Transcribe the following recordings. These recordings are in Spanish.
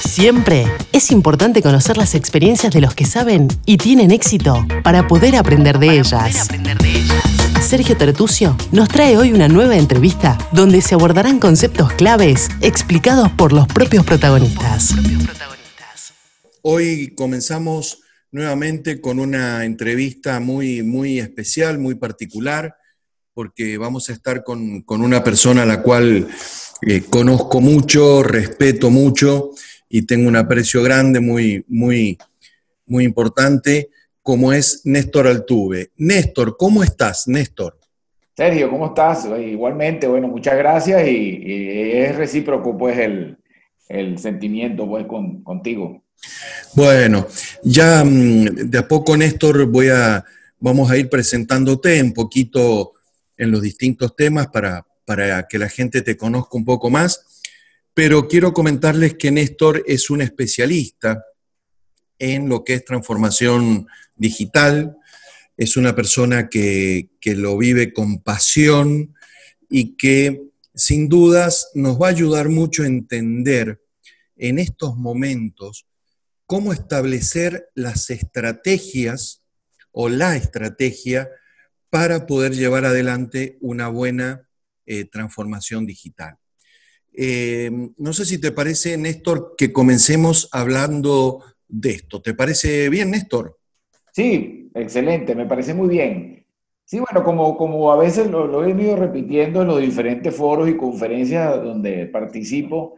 Siempre es importante conocer las experiencias de los que saben y tienen éxito para poder aprender de, ellas. Sergio Tertucio nos trae hoy una nueva entrevista donde se abordarán conceptos claves explicados por los propios protagonistas. Hoy comenzamos nuevamente con una entrevista muy, muy especial, muy particular, porque vamos a estar con, una persona a la cual eh, conozco mucho, respeto mucho y tengo un aprecio grande, muy, muy, muy importante, como es Néstor Altuve. Néstor, ¿cómo estás, Néstor? Sergio, ¿cómo estás? Igualmente, bueno, muchas gracias y, es recíproco pues el, sentimiento pues contigo. Bueno, ya mm, de a poco, Néstor, voy a, vamos a ir presentándote un poquito en los distintos temas para, para que la gente te conozca un poco más. Pero quiero comentarles que Néstor es un especialista en lo que es transformación digital, es una persona que, lo vive con pasión y que sin dudas nos va a ayudar mucho a entender en estos momentos cómo establecer las estrategias o la estrategia para poder llevar adelante una buena eh, transformación digital. Eh, no sé si te parece, Néstor, que comencemos hablando de esto. ¿Te parece bien, Néstor? Sí, excelente, me parece muy bien. Sí, bueno, como, como a veces lo, he venido repitiendo en los diferentes foros y conferencias donde participo,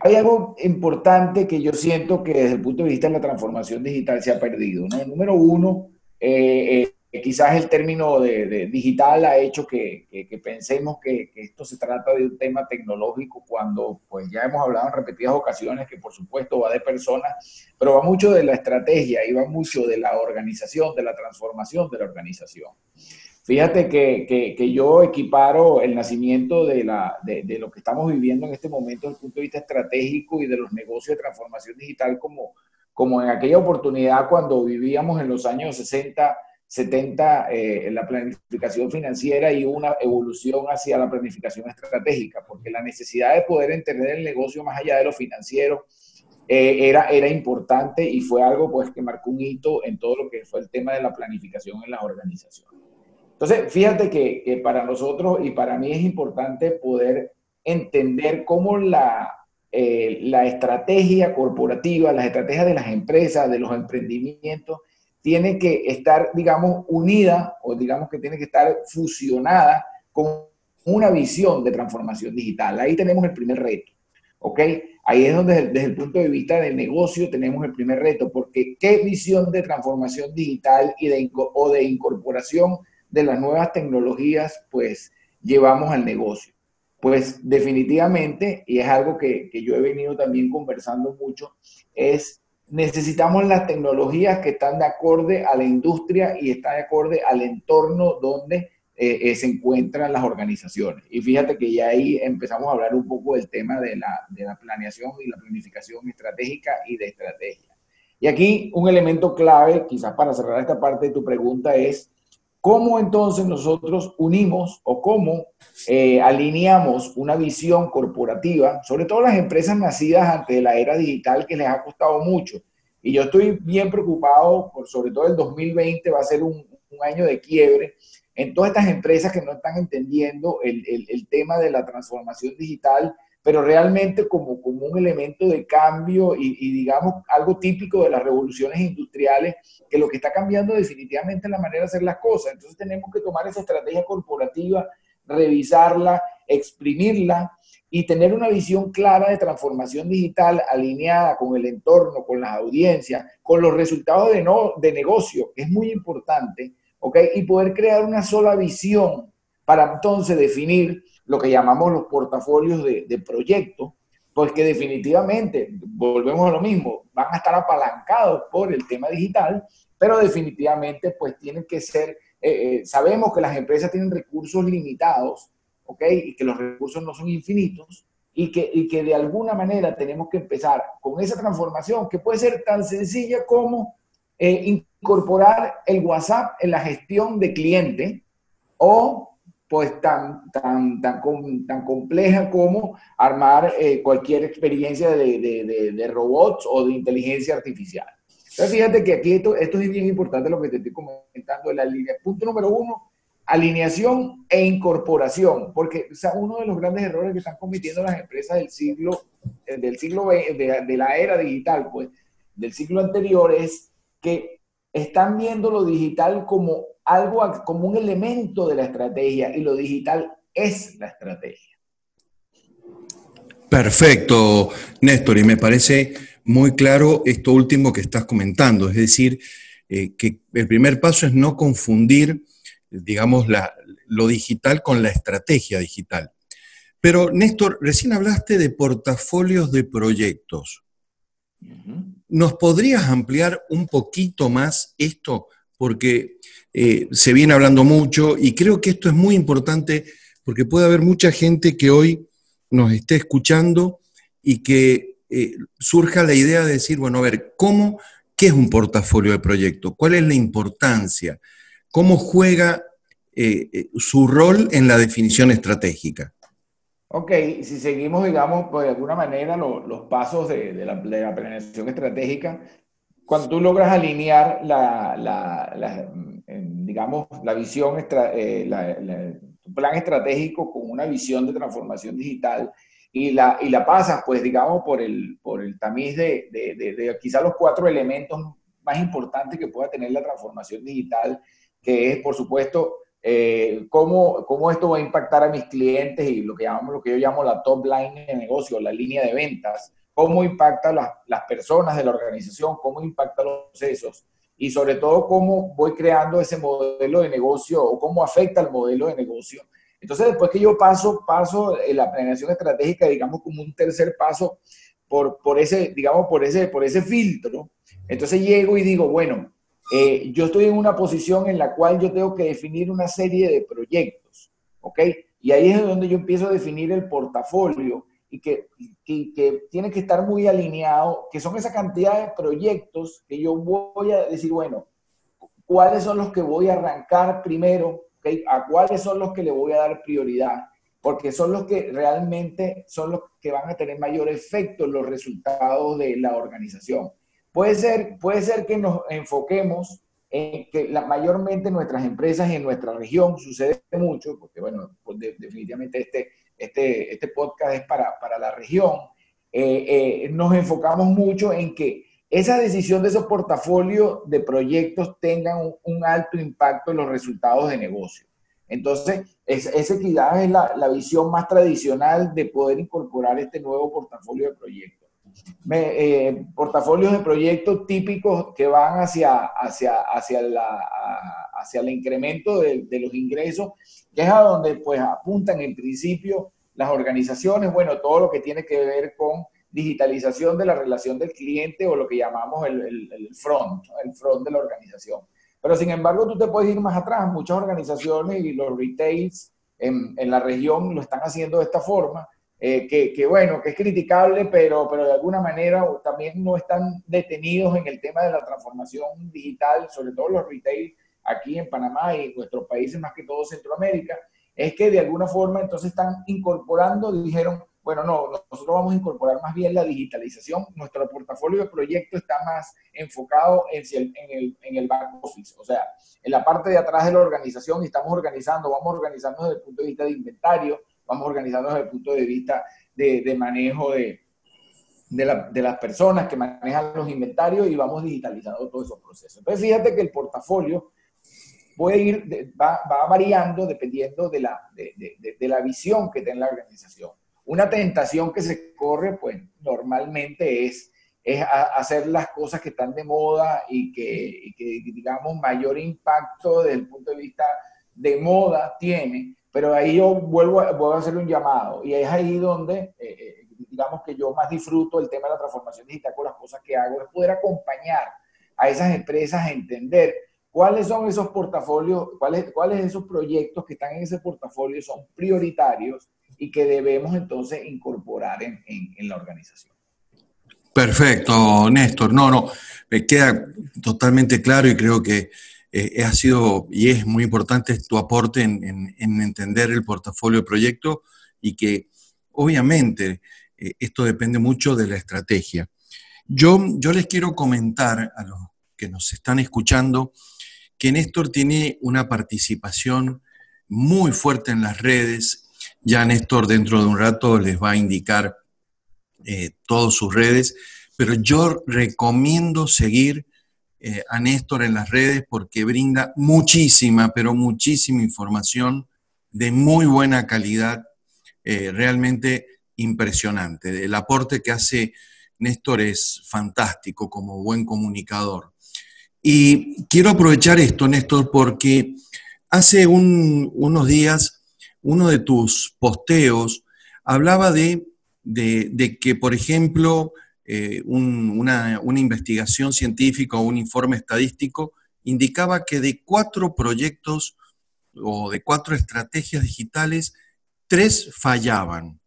hay algo importante que yo siento que desde el punto de vista de la transformación digital se ha perdido. Número uno, eh, eh, quizás el término de, digital ha hecho que, que, pensemos que, que, esto se trata de un tema tecnológico cuando pues ya hemos hablado en repetidas ocasiones que por supuesto va de personas, pero va mucho de la estrategia y va mucho de la organización, de la transformación de la organización. Fíjate que, que, yo equiparo el nacimiento de, la, de, de, lo que estamos viviendo en este momento desde el punto de vista estratégico y de los negocios de transformación digital como, como en aquella oportunidad cuando vivíamos en los años 60, 70 eh, la planificación financiera y una evolución hacia la planificación estratégica, porque la necesidad de poder entender el negocio más allá de lo financiero eh, era, era importante y fue algo pues que marcó un hito en todo lo que fue el tema de la planificación en las organizaciones. Entonces, fíjate que, para nosotros y para mí es importante poder entender cómo la, eh, la estrategia corporativa, las estrategias de las empresas, de los emprendimientos, tiene que estar, digamos, unida o digamos que tiene que estar fusionada con una visión de transformación digital. Ahí tenemos el primer reto, ¿ok? Ahí es donde desde el punto de vista del negocio tenemos el primer reto, porque ¿qué visión de transformación digital y de, o de incorporación de las nuevas tecnologías, pues llevamos al negocio. Pues definitivamente, y es algo que, que yo he venido también conversando mucho, es necesitamos las tecnologías que están de acorde a la industria y están de acorde al entorno donde eh, eh, se encuentran las organizaciones. Y fíjate que ya ahí empezamos a hablar un poco del tema de la, de la planeación y la planificación estratégica y de estrategia. Y aquí un elemento clave, quizás para cerrar esta parte de tu pregunta, es ¿Cómo entonces nosotros unimos o cómo eh, alineamos una visión corporativa, sobre todo las empresas nacidas ante la era digital que les ha costado mucho? Y yo estoy bien preocupado, por, sobre todo el 2020 va a ser un, un año de quiebre en todas estas empresas que no están entendiendo el, el, el tema de la transformación digital pero realmente como, como un elemento de cambio y, digamos algo típico de las revoluciones industriales, que lo que está cambiando definitivamente es la manera de hacer las cosas. Entonces tenemos que tomar esa estrategia corporativa, revisarla, exprimirla y tener una visión clara de transformación digital alineada con el entorno, con las audiencias, con los resultados de, no, de negocio, que es muy importante, ¿ok? Y poder crear una sola visión para entonces definir lo que llamamos los portafolios de, de proyectos, pues que definitivamente, volvemos a lo mismo, van a estar apalancados por el tema digital, pero definitivamente pues tienen que ser, eh, eh, sabemos que las empresas tienen recursos limitados, ¿ok? Y que los recursos no son infinitos, y que, y que de alguna manera tenemos que empezar con esa transformación que puede ser tan sencilla como eh, incorporar el WhatsApp en la gestión de cliente o pues tan, tan, tan, tan compleja como armar eh, cualquier experiencia de, de, de, robots o de inteligencia artificial. Entonces, fíjate que aquí esto, esto es bien importante lo que te estoy comentando de la línea. Punto número uno, alineación e incorporación, porque o sea, uno de los grandes errores que están cometiendo las empresas del siglo, eh, del siglo de, de la era digital, pues, del siglo anterior es que están viendo lo digital como algo, como un elemento de la estrategia y lo digital es la estrategia. Perfecto, Néstor, y me parece muy claro esto último que estás comentando, es decir, eh, que el primer paso es no confundir, digamos, lo digital con la estrategia digital. Pero, Néstor, recién hablaste de portafolios de proyectos. ¿Nos podrías ampliar un poquito más esto? Porque eh, se viene hablando mucho y creo que esto es muy importante porque puede haber mucha gente que hoy nos esté escuchando y que eh, surja la idea de decir, bueno, a ver, ¿cómo, qué es un portafolio de proyecto? ¿Cuál es la importancia? ¿Cómo juega eh, su rol en la definición estratégica? Ok, si seguimos, digamos, pues, de alguna manera los pasos de, la, de, la, planeación estratégica, cuando tú logras alinear la, la digamos, la visión, eh, tu plan estratégico con una visión de transformación digital y la, y la pasas, pues, digamos, por el, por el tamiz de, de, de, quizá los cuatro elementos más importantes que pueda tener la transformación digital, que es, por supuesto, eh, cómo, cómo, esto va a impactar a mis clientes y lo que, llamamos, lo que yo llamo la top line de negocio, la línea de ventas, cómo impacta las, las personas de la organización, cómo impacta los procesos y sobre todo cómo voy creando ese modelo de negocio o cómo afecta el modelo de negocio. Entonces, después que yo paso, paso en la planeación estratégica, digamos, como un tercer paso por, por, ese, digamos, por ese, por ese filtro, entonces llego y digo, bueno, eh, yo estoy en una posición en la cual yo tengo que definir una serie de proyectos, ¿ok? Y ahí es donde yo empiezo a definir el portafolio y que, que, tiene que estar muy alineado, que son esa cantidad de proyectos que yo voy a decir, bueno, ¿cuáles son los que voy a arrancar primero? ¿okay? ¿A cuáles son los que le voy a dar prioridad? Porque son los que realmente son los que van a tener mayor efecto en los resultados de la organización. Puede ser, puede ser que nos enfoquemos en que la, mayormente nuestras empresas en nuestra región sucede mucho, porque bueno, pues definitivamente este, este, este podcast es para, para la región, eh, eh, nos enfocamos mucho en que esa decisión de esos portafolios de proyectos tengan un, alto impacto en los resultados de negocio. Entonces, esa equidad es la, la, visión más tradicional de poder incorporar este nuevo portafolio de proyectos. Eh, portafolios de proyectos típicos que van hacia, hacia, hacia, la, hacia el incremento de, los ingresos que es a donde pues apuntan en principio las organizaciones, bueno, todo lo que tiene que ver con digitalización de la relación del cliente o lo que llamamos el, el, front, el front de la organización. Pero sin embargo, tú te puedes ir más atrás. Muchas organizaciones y los retails en, en la región lo están haciendo de esta forma, eh, que, bueno, que es criticable, pero, pero de alguna manera también no están detenidos en el tema de la transformación digital, sobre todo los retail aquí en Panamá y en nuestros países, más que todo Centroamérica, es que de alguna forma entonces están incorporando, dijeron, bueno, no, nosotros vamos a incorporar más bien la digitalización, nuestro portafolio de proyectos está más enfocado en el, en el, back office, o sea, en la parte de atrás de la organización estamos organizando, vamos organizando desde el punto de vista de inventario, vamos organizando desde el punto de vista de, manejo de, de, la, de, las personas que manejan los inventarios y vamos digitalizando todos esos procesos. Entonces, fíjate que el portafolio puede ir, va, va variando dependiendo de la, de, la visión que tiene la organización. Una tentación que se corre, pues normalmente es, es hacer las cosas que están de moda y que, y que, digamos, mayor impacto desde el punto de vista de moda tiene, pero ahí yo vuelvo, a, vuelvo a hacer un llamado y es ahí donde, eh, eh, digamos que yo más disfruto el tema de la transformación digital con las cosas que hago, es poder acompañar a esas empresas a entender ¿Cuáles son esos portafolios, cuáles, cuáles esos proyectos que están en ese portafolio son prioritarios y que debemos entonces incorporar en, en, la organización? Perfecto, Néstor. No, no, me queda totalmente claro y creo que eh, ha sido y es muy importante tu aporte en, entender el portafolio de proyecto y que obviamente eh, esto depende mucho de la estrategia. Yo, yo les quiero comentar a los que nos están escuchando que Néstor tiene una participación muy fuerte en las redes. Ya Néstor dentro de un rato les va a indicar eh, todas sus redes, pero yo recomiendo seguir eh, a Néstor en las redes porque brinda muchísima, pero muchísima información de muy buena calidad, eh, realmente impresionante. El aporte que hace Néstor es fantástico como buen comunicador. Y quiero aprovechar esto, Néstor, porque hace unos días uno de tus posteos hablaba de, de que, por ejemplo, eh, una, investigación científica o un informe estadístico indicaba que de cuatro proyectos o de cuatro estrategias digitales, tres fallaban.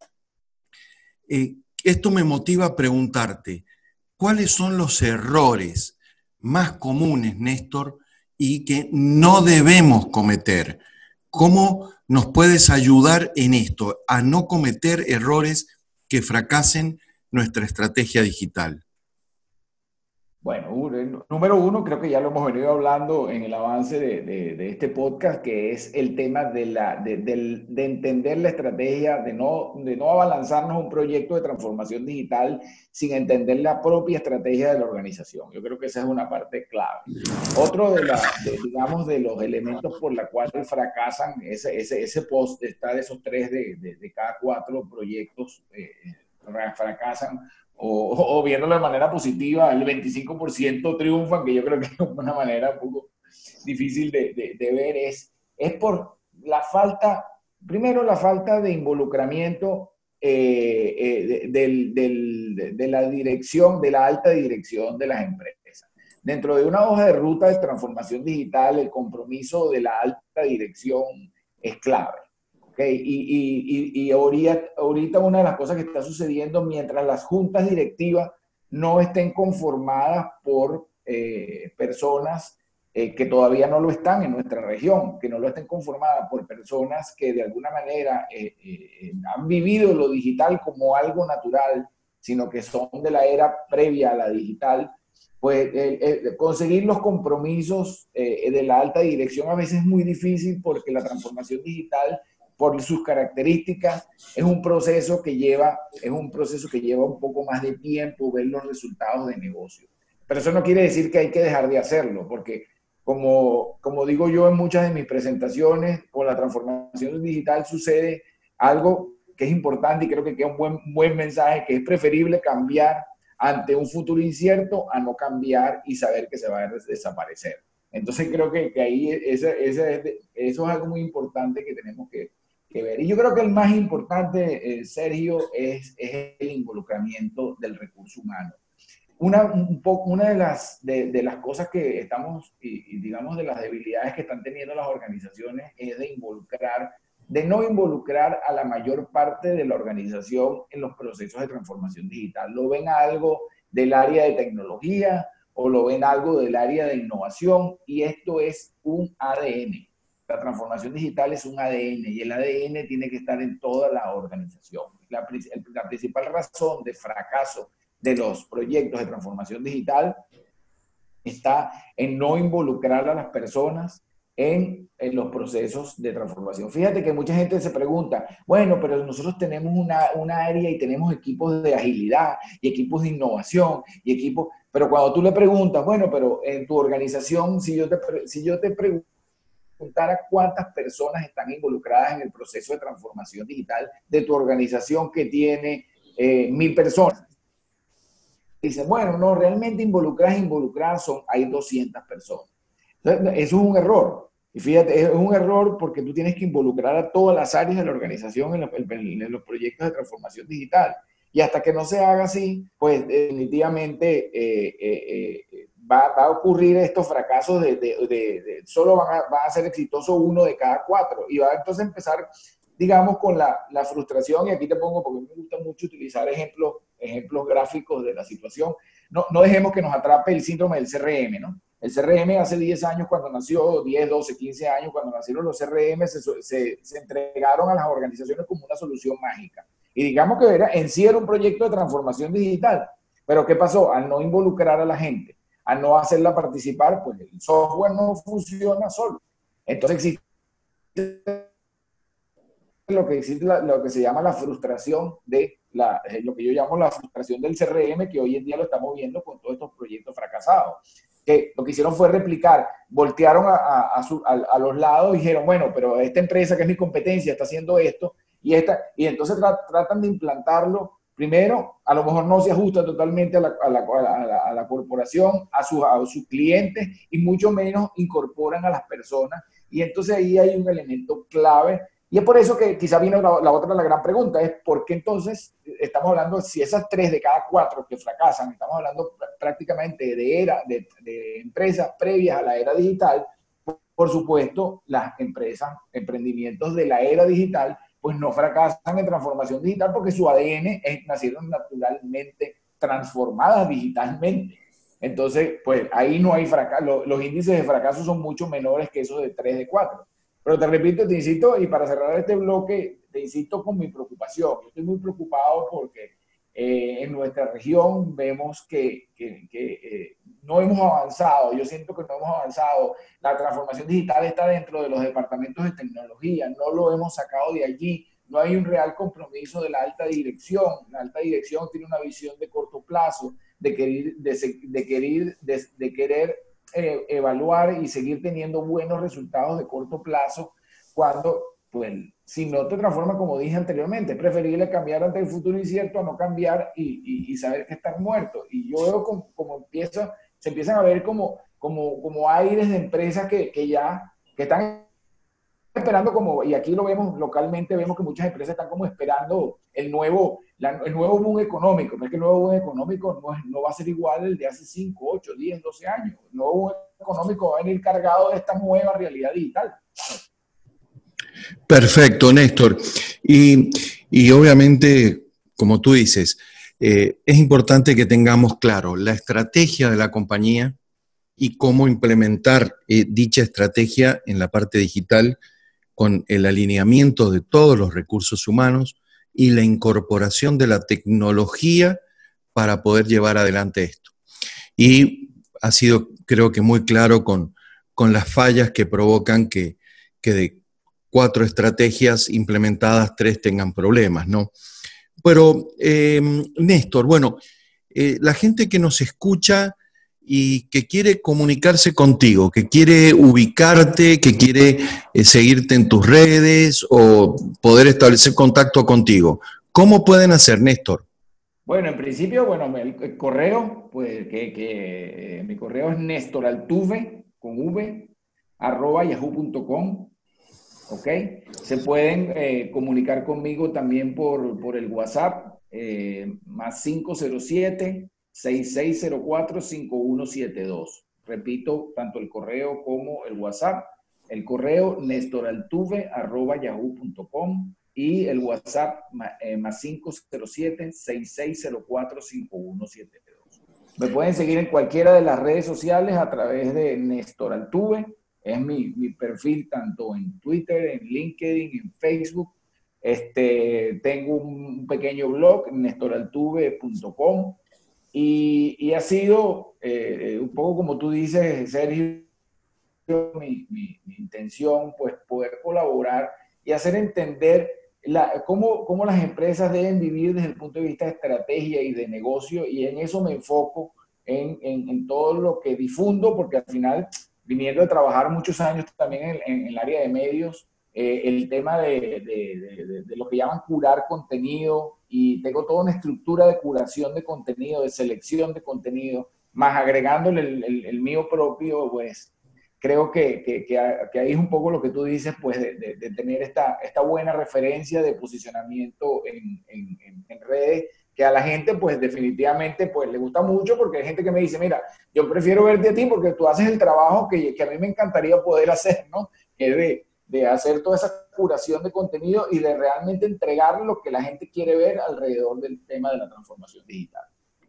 Eh, esto me motiva a preguntarte, ¿cuáles son los errores más comunes, Néstor, y que no debemos cometer? ¿Cómo nos puedes ayudar en esto, a no cometer errores que fracasen nuestra estrategia digital? Bueno, número uno, creo que ya lo hemos venido hablando en el avance de, este podcast, que es el tema de, la, de, entender la estrategia, de no, de no abalanzarnos un proyecto de transformación digital sin entender la propia estrategia de la organización. Yo creo que esa es una parte clave. Otro de, la, digamos, de los elementos por la cuales fracasan, ese, ese, ese post está de esos tres de, cada cuatro proyectos. Eh, fracasan o, o, viéndolo de manera positiva, el 25% triunfan, que yo creo que es una manera un poco difícil de, ver, es, es por la falta, primero la falta de involucramiento eh, eh, del, de la dirección, de la alta dirección de las empresas. Dentro de una hoja de ruta de transformación digital, el compromiso de la alta dirección es clave. Okay, y, y, y, ahorita, una de las cosas que está sucediendo mientras las juntas directivas no estén conformadas por eh, personas eh, que todavía no lo están en nuestra región, que no lo estén conformadas por personas que de alguna manera eh, han vivido lo digital como algo natural, sino que son de la era previa a la digital, pues conseguir los compromisos de la alta dirección a veces es muy difícil porque la transformación digital por sus características, es un proceso que lleva, es un proceso que lleva un poco más de tiempo ver los resultados de negocio. Pero eso no quiere decir que hay que dejar de hacerlo, porque como, como digo yo en muchas de mis presentaciones, con la transformación digital sucede algo que es importante y creo que queda un buen, buen mensaje, que es preferible cambiar ante un futuro incierto a no cambiar y saber que se va a desaparecer. Entonces creo que, que ahí ese, ese, eso es algo muy importante que tenemos que, ver. Y yo creo que el más importante, eh, Sergio, es, el involucramiento del recurso humano. Una, un poco, una de, las, de, las cosas que estamos, y, digamos, de las debilidades que están teniendo las organizaciones es de involucrar, de no involucrar a la mayor parte de la organización en los procesos de transformación digital. Lo ven algo del área de tecnología o lo ven algo del área de innovación y esto es un ADN la transformación digital es un ADN y el ADN tiene que estar en toda la organización. La, principal razón de fracaso de los proyectos de transformación digital está en no involucrar a las personas en, en, los procesos de transformación. Fíjate que mucha gente se pregunta, bueno, pero nosotros tenemos una, una, área y tenemos equipos de agilidad y equipos de innovación y equipos, pero cuando tú le preguntas, bueno, pero en tu organización, si yo te, si yo te pregunto, a cuántas personas están involucradas en el proceso de transformación digital de tu organización que tiene eh, mil personas. Dice, bueno, no, realmente involucradas, involucradas son, hay 200 personas. eso es un error. Y fíjate, es un error porque tú tienes que involucrar a todas las áreas de la organización en los, proyectos de transformación digital. Y hasta que no se haga así, pues definitivamente eh, eh, va, a ocurrir estos fracasos de, de, solo van a, va a, ser exitoso uno de cada cuatro y va a entonces empezar, digamos, con la, la, frustración, y aquí te pongo porque me gusta mucho utilizar ejemplos, ejemplos gráficos de la situación, no, no dejemos que nos atrape el síndrome del CRM, ¿no? El CRM hace 10 años cuando nació, 10, 12, 15 años cuando nacieron los CRM, se, se, entregaron a las organizaciones como una solución mágica. Y digamos que era, en sí era un proyecto de transformación digital. Pero ¿qué pasó? Al no involucrar a la gente, al no hacerla participar, pues el software no funciona solo. Entonces existe lo que, existe, lo que se llama la frustración de la, eh, lo que yo llamo la frustración del CRM, que hoy en día lo estamos viendo con todos estos proyectos fracasados. Que lo que hicieron fue replicar, voltearon a, a, los lados y dijeron, bueno, pero esta empresa que es mi competencia está haciendo esto y, esta, y entonces tratan de implantarlo. Primero, a lo mejor no se ajusta totalmente a la, a la corporación, a, su, a sus clientes y mucho menos incorporan a las personas. Y entonces ahí hay un elemento clave y es por eso que quizá vino la, otra, la gran pregunta, es por qué entonces estamos hablando, si esas tres de cada cuatro que fracasan, estamos hablando prácticamente de, era, de, empresas previas a la era digital, por, supuesto, las empresas, emprendimientos de la era digital, pues no fracasan en transformación digital porque su ADN es, nacieron naturalmente transformadas digitalmente. Entonces, pues ahí no hay fracaso, los, índices de fracaso son mucho menores que esos de 3 de 4. Pero te repito, te insisto, y para cerrar este bloque, te insisto con mi preocupación. Yo estoy muy preocupado porque eh, en nuestra región vemos que, que, eh, no hemos avanzado. Yo siento que no hemos avanzado. La transformación digital está dentro de los departamentos de tecnología. No lo hemos sacado de allí. No hay un real compromiso de la alta dirección. La alta dirección tiene una visión de corto plazo, de querer, de, querer, de querer eh, evaluar y seguir teniendo buenos resultados de corto plazo cuando, pues, si no te transforma, como dije anteriormente, es preferible cambiar ante el futuro incierto a no cambiar y, y, saber que estás muerto. Y yo veo como, como empieza, se empiezan a ver como, como, como aires de empresas que, que ya que están esperando como, y aquí lo vemos localmente, vemos que muchas empresas están como esperando el nuevo, el nuevo boom económico, pero es que el nuevo boom económico no, no va a ser igual el de hace 5, 8, 10, 12 años. El nuevo boom económico va a venir cargado de esta nueva realidad digital. Perfecto, Néstor. Y, y obviamente, como tú dices, eh, es importante que tengamos claro la estrategia de la compañía y cómo implementar eh, dicha estrategia en la parte digital con el alineamiento de todos los recursos humanos y la incorporación de la tecnología para poder llevar adelante esto. Y ha sido, creo que muy claro con, las fallas que provocan que, de cuatro estrategias implementadas, tres tengan problemas, ¿no? Pero, eh, Néstor, bueno, eh, la gente que nos escucha y que quiere comunicarse contigo, que quiere ubicarte, que quiere eh, seguirte en tus redes o poder establecer contacto contigo. ¿Cómo pueden hacer, Néstor? Bueno, en principio, bueno, el, correo, pues que, eh, mi correo es nestoraltuve, con v, arroba yahoo.com, ¿ok? Se pueden eh, comunicar conmigo también por, por el WhatsApp, más 507 6604-5172. Repito, tanto el correo como el WhatsApp. El correo nestoraltuve.yahoo.com y el WhatsApp eh, más 507-6604-5172. Me pueden seguir en cualquiera de las redes sociales a través de Néstor Altuve. Es mi, mi perfil tanto en Twitter, en LinkedIn, en Facebook. Este, tengo un pequeño blog, nestoraltuve.com y, ha sido eh, un poco como tú dices, Sergio, mi, mi, intención, pues poder colaborar y hacer entender la, cómo, cómo, las empresas deben vivir desde el punto de vista de estrategia y de negocio, y en eso me enfoco en, en, en todo lo que difundo, porque al final, viniendo a trabajar muchos años también en, en el área de medios, eh, el tema de, de, de, lo que llaman curar contenido y tengo toda una estructura de curación de contenido, de selección de contenido, más agregándole el, el, mío propio, pues creo que, que, que, ahí es un poco lo que tú dices, pues de, tener esta, esta buena referencia de posicionamiento en, en, en, redes que a la gente pues definitivamente pues le gusta mucho porque hay gente que me dice, mira, yo prefiero verte a ti porque tú haces el trabajo que, que a mí me encantaría poder hacer, ¿no? Que de, de hacer toda esa curación de contenido y de realmente entregar lo que la gente quiere ver alrededor del tema de la transformación digital.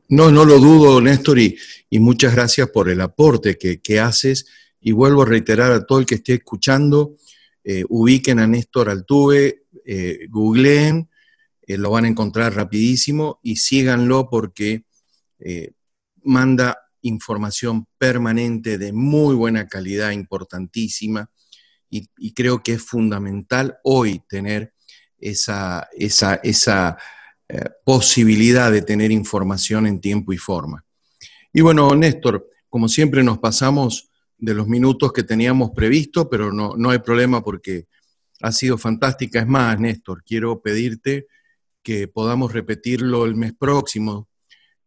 No, no lo dudo, Néstor, y, muchas gracias por el aporte que, haces. Y vuelvo a reiterar a todo el que esté escuchando, eh, ubiquen a Néstor Altuve, eh, googleen, eh, lo van a encontrar rapidísimo y síganlo porque manda información permanente de muy buena calidad, importantísima, y, creo que es fundamental hoy tener esa, esa, esa eh, posibilidad de tener información en tiempo y forma. Y bueno, Néstor, como siempre nos pasamos de los minutos que teníamos previsto, pero no, no hay problema porque ha sido fantástica. Es más, Néstor, quiero pedirte que podamos repetirlo el mes próximo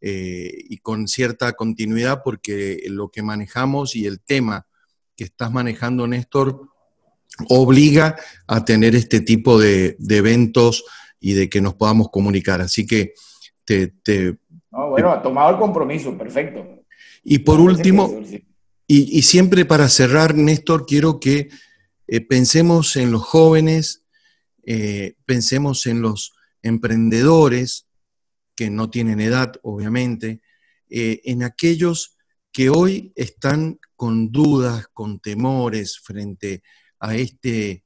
eh, y con cierta continuidad porque lo que manejamos y el tema que estás manejando, Néstor, obliga a tener este tipo de, de eventos y de que nos podamos comunicar. Así que te... bueno, ha tomado el compromiso, perfecto. Y por último, y, siempre para cerrar, Néstor, quiero que eh, pensemos en los jóvenes, eh, pensemos en los emprendedores que no tienen edad, obviamente, eh, en aquellos que hoy están con dudas, con temores frente a este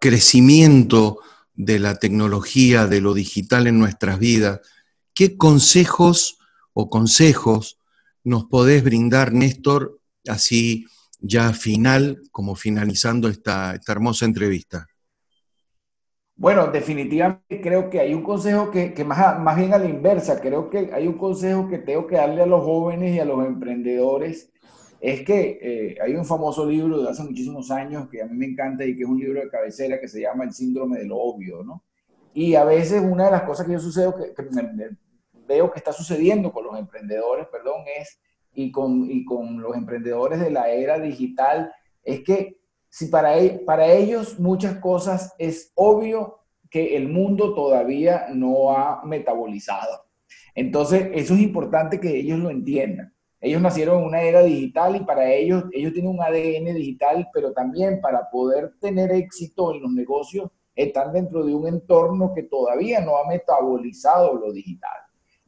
crecimiento de la tecnología, de lo digital en nuestras vidas, ¿qué consejos o consejos nos podés brindar, Néstor, así ya final, como finalizando esta, hermosa entrevista? Bueno, definitivamente creo que hay un consejo que, más, más, bien a la inversa, creo que hay un consejo que tengo que darle a los jóvenes y a los emprendedores, es que eh, hay un famoso libro de hace muchísimos años que a mí me encanta y que es un libro de cabecera que se llama El síndrome de lo obvio, ¿no? Y a veces una de las cosas que yo sucedo, que, veo que está sucediendo con los emprendedores, perdón, es, y con, y con los emprendedores de la era digital, es que si para, e, para ellos muchas cosas es obvio que el mundo todavía no ha metabolizado. Entonces, eso es importante que ellos lo entiendan. Ellos nacieron en una era digital y para ellos, ellos tienen un ADN digital, pero también para poder tener éxito en los negocios, están dentro de un entorno que todavía no ha metabolizado lo digital.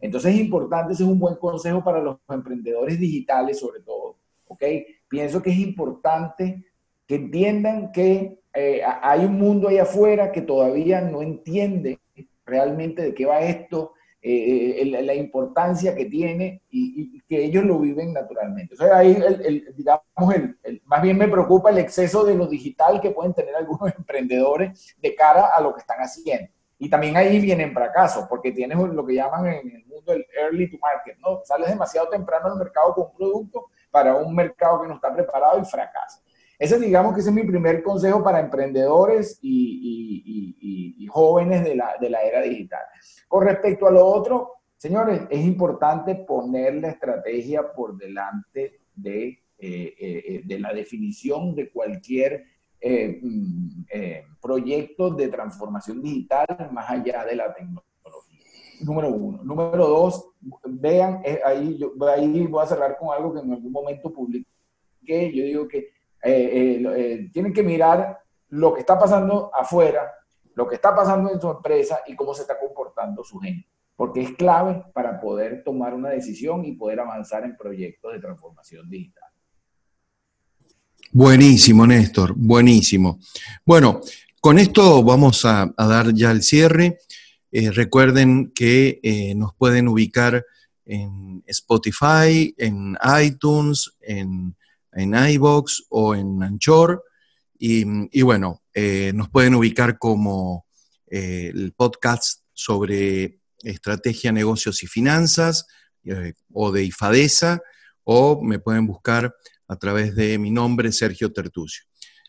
Entonces es importante, ese es un buen consejo para los emprendedores digitales sobre todo, ¿ok? Pienso que es importante que entiendan que eh, hay un mundo ahí afuera que todavía no entiende realmente de qué va esto, eh, la importancia que tiene y, que ellos lo viven naturalmente. O sea, ahí, el, digamos, el, más bien me preocupa el exceso de lo digital que pueden tener algunos emprendedores de cara a lo que están haciendo. Y también ahí vienen fracasos, porque tienes lo que llaman en el mundo el early to market, ¿no? Sales demasiado temprano al mercado con un producto para un mercado que no está preparado y fracasa. Ese, digamos que ese es mi primer consejo para emprendedores y, jóvenes de la, de la, era digital. Con respecto a lo otro, señores, es importante poner la estrategia por delante de, eh, eh, de la definición de cualquier eh, mm, proyecto de transformación digital más allá de la tecnología. Número uno. Número dos, vean, ahí, yo, ahí voy a cerrar con algo que en algún momento publiqué. Yo digo que eh, eh, eh, tienen que mirar lo que está pasando afuera, lo que está pasando en su empresa y cómo se está comportando su gente, porque es clave para poder tomar una decisión y poder avanzar en proyectos de transformación digital. Buenísimo, Néstor, buenísimo. Bueno, con esto vamos a, dar ya el cierre. recuerden que nos pueden ubicar en Spotify, en iTunes, en en iBox o en Anchor. Y, bueno, eh, nos pueden ubicar como eh, el podcast sobre estrategia, negocios y finanzas eh, o de IFADESA o me pueden buscar a través de mi nombre, Sergio Tertucio.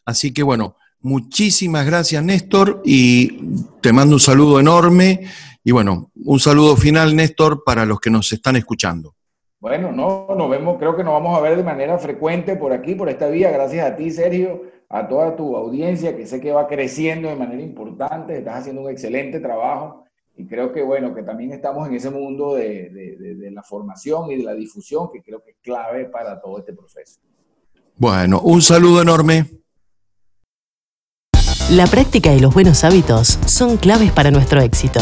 Así que bueno, muchísimas gracias Néstor y te mando un saludo enorme y bueno, un saludo final Néstor para los que nos están escuchando. Bueno, no, nos vemos, creo que nos vamos a ver de manera frecuente por aquí, por esta vía. Gracias a ti, Sergio, a toda tu audiencia, que sé que va creciendo de manera importante, estás haciendo un excelente trabajo. Y creo que, bueno, que también estamos en ese mundo de, de la formación y de la difusión, que creo que es clave para todo este proceso. Bueno, un saludo enorme. La práctica y los buenos hábitos son claves para nuestro éxito.